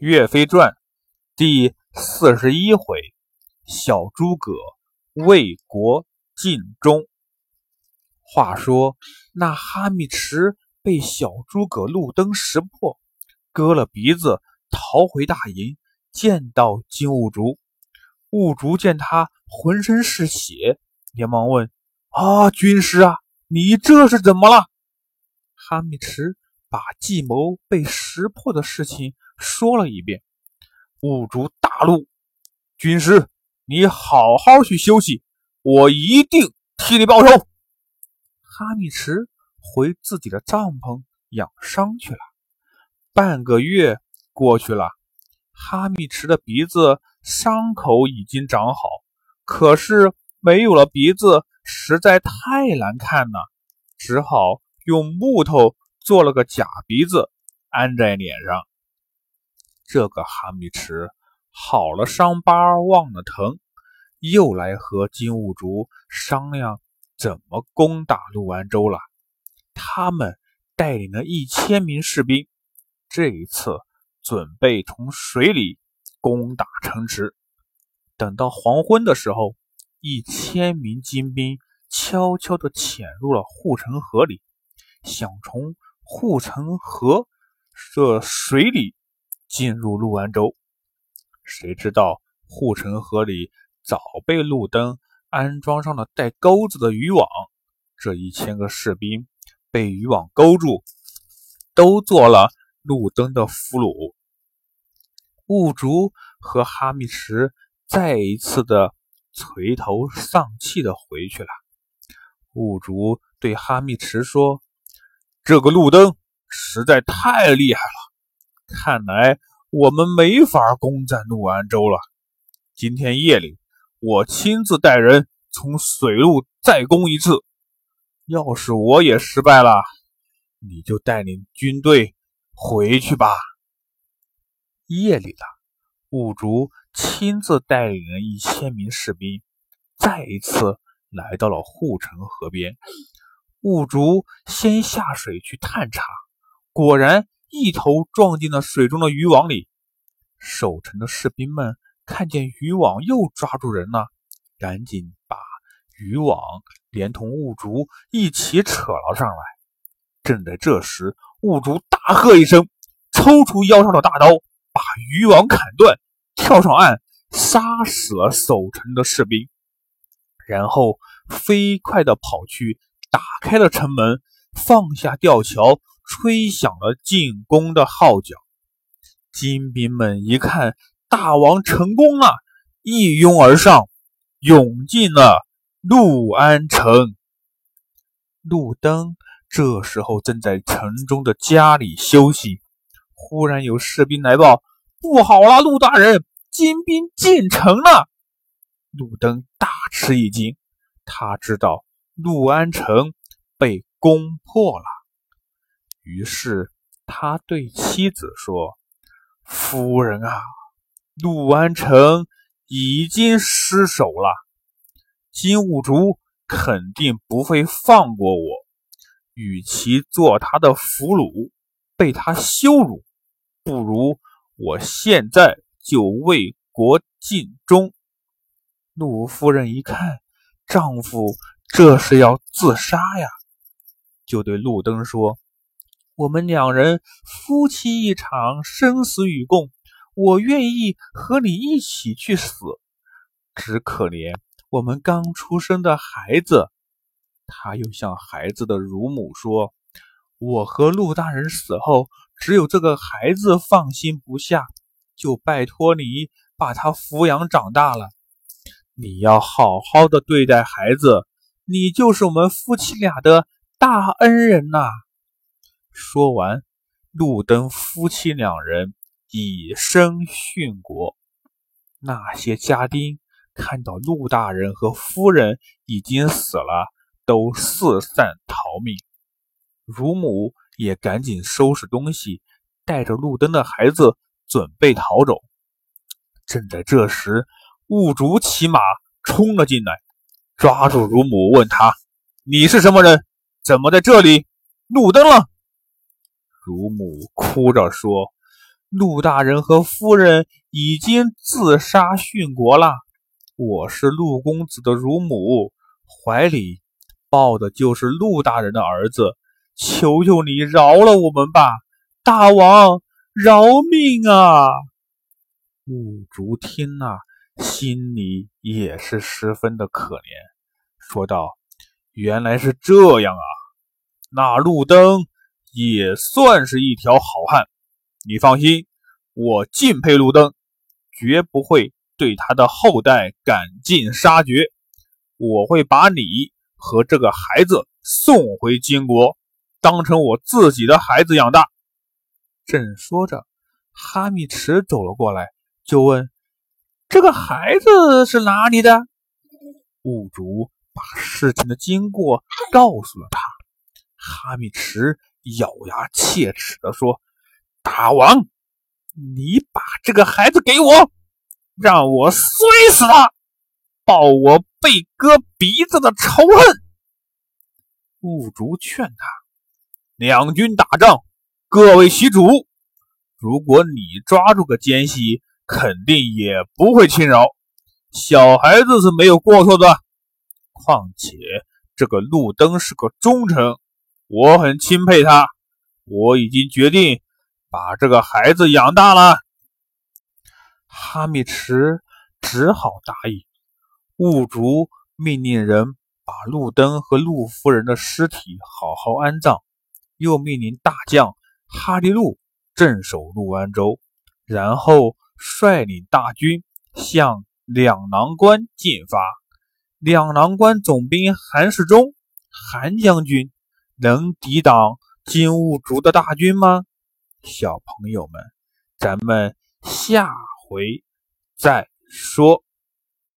岳飞传第四十一回：小诸葛为国尽忠。话说那哈密池被小诸葛路灯识破，割了鼻子逃回大营，见到金兀术。兀术见他浑身是血，连忙问：“啊，军师啊，你这是怎么了？”哈密池把计谋被识破的事情说了一遍。五竹大怒：“军师，你好好去休息，我一定替你报仇。”哈密池回自己的帐篷养伤去了。半个月过去了，哈密池的鼻子伤口已经长好，可是没有了鼻子实在太难看了，只好用木头做了个假鼻子安在脸上。这个哈密池好了伤疤忘了疼，又来和金兀术商量。怎么攻打陆安州了？他们带领了一千名士兵，这一次准备从水里攻打城池。等到黄昏的时候，一千名金兵悄悄地潜入了护城河里，想从护城河这水里进入陆安州。谁知道护城河里早被路灯。安装上了带钩子的渔网，这一千个士兵被渔网勾住，都做了路灯的俘虏。兀竹和哈密池再一次的垂头丧气的回去了。兀竹对哈密池说：“这个路灯实在太厉害了，看来我们没法攻占怒安州了。今天夜里。”我亲自带人从水路再攻一次。要是我也失败了，你就带领军队回去吧。夜里了，五竹亲自带领了一千名士兵，再一次来到了护城河边。雾竹先下水去探查，果然一头撞进了水中的渔网里。守城的士兵们。看见渔网又抓住人了，赶紧把渔网连同雾竹一起扯了上来。正在这时，雾竹大喝一声，抽出腰上的大刀，把渔网砍断，跳上岸，杀死了守城的士兵，然后飞快地跑去打开了城门，放下吊桥，吹响了进攻的号角。精兵们一看。大王成功了，一拥而上，涌进了陆安城。路灯这时候正在城中的家里休息，忽然有士兵来报：“不好了，陆大人，金兵进城了！”路灯大吃一惊，他知道陆安城被攻破了，于是他对妻子说：“夫人啊！”陆安城已经失守了，金兀术肯定不会放过我。与其做他的俘虏，被他羞辱，不如我现在就为国尽忠。陆夫人一看丈夫这是要自杀呀，就对路灯说：“我们两人夫妻一场，生死与共。”我愿意和你一起去死，只可怜我们刚出生的孩子。他又向孩子的乳母说：“我和陆大人死后，只有这个孩子放心不下，就拜托你把他抚养长大了。你要好好的对待孩子，你就是我们夫妻俩的大恩人呐。”说完，路灯夫妻两人。以身殉国。那些家丁看到陆大人和夫人已经死了，都四散逃命。乳母也赶紧收拾东西，带着路灯的孩子准备逃走。正在这时，雾竹骑马冲了进来，抓住乳母，问他：“你是什么人？怎么在这里？路灯了？”乳母哭着说。陆大人和夫人已经自杀殉国了。我是陆公子的乳母，怀里抱的就是陆大人的儿子。求求你饶了我们吧，大王，饶命啊！兀竹听了，心里也是十分的可怜，说道：“原来是这样啊！那路灯也算是一条好汉。你放心，我敬佩路灯，绝不会对他的后代赶尽杀绝。我会把你和这个孩子送回金国。”当成我自己的孩子养大。正说着，哈密池走了过来，就问：“这个孩子是哪里的？”兀竹把事情的经过告诉了他。哈密迟咬牙切齿地说：“大王，你把这个孩子给我，让我摔死他，报我被割鼻子的仇恨。”兀竹劝他。两军打仗，各为其主。如果你抓住个奸细，肯定也不会轻饶。小孩子是没有过错的。况且这个路灯是个忠臣，我很钦佩他。我已经决定把这个孩子养大了。哈密迟只好答应。兀竹命令人把路灯和陆夫人的尸体好好安葬。又命令大将哈利路镇守陆安州，然后率领大军向两囊关进发。两囊关总兵韩世忠，韩将军能抵挡金兀术的大军吗？小朋友们，咱们下回再说。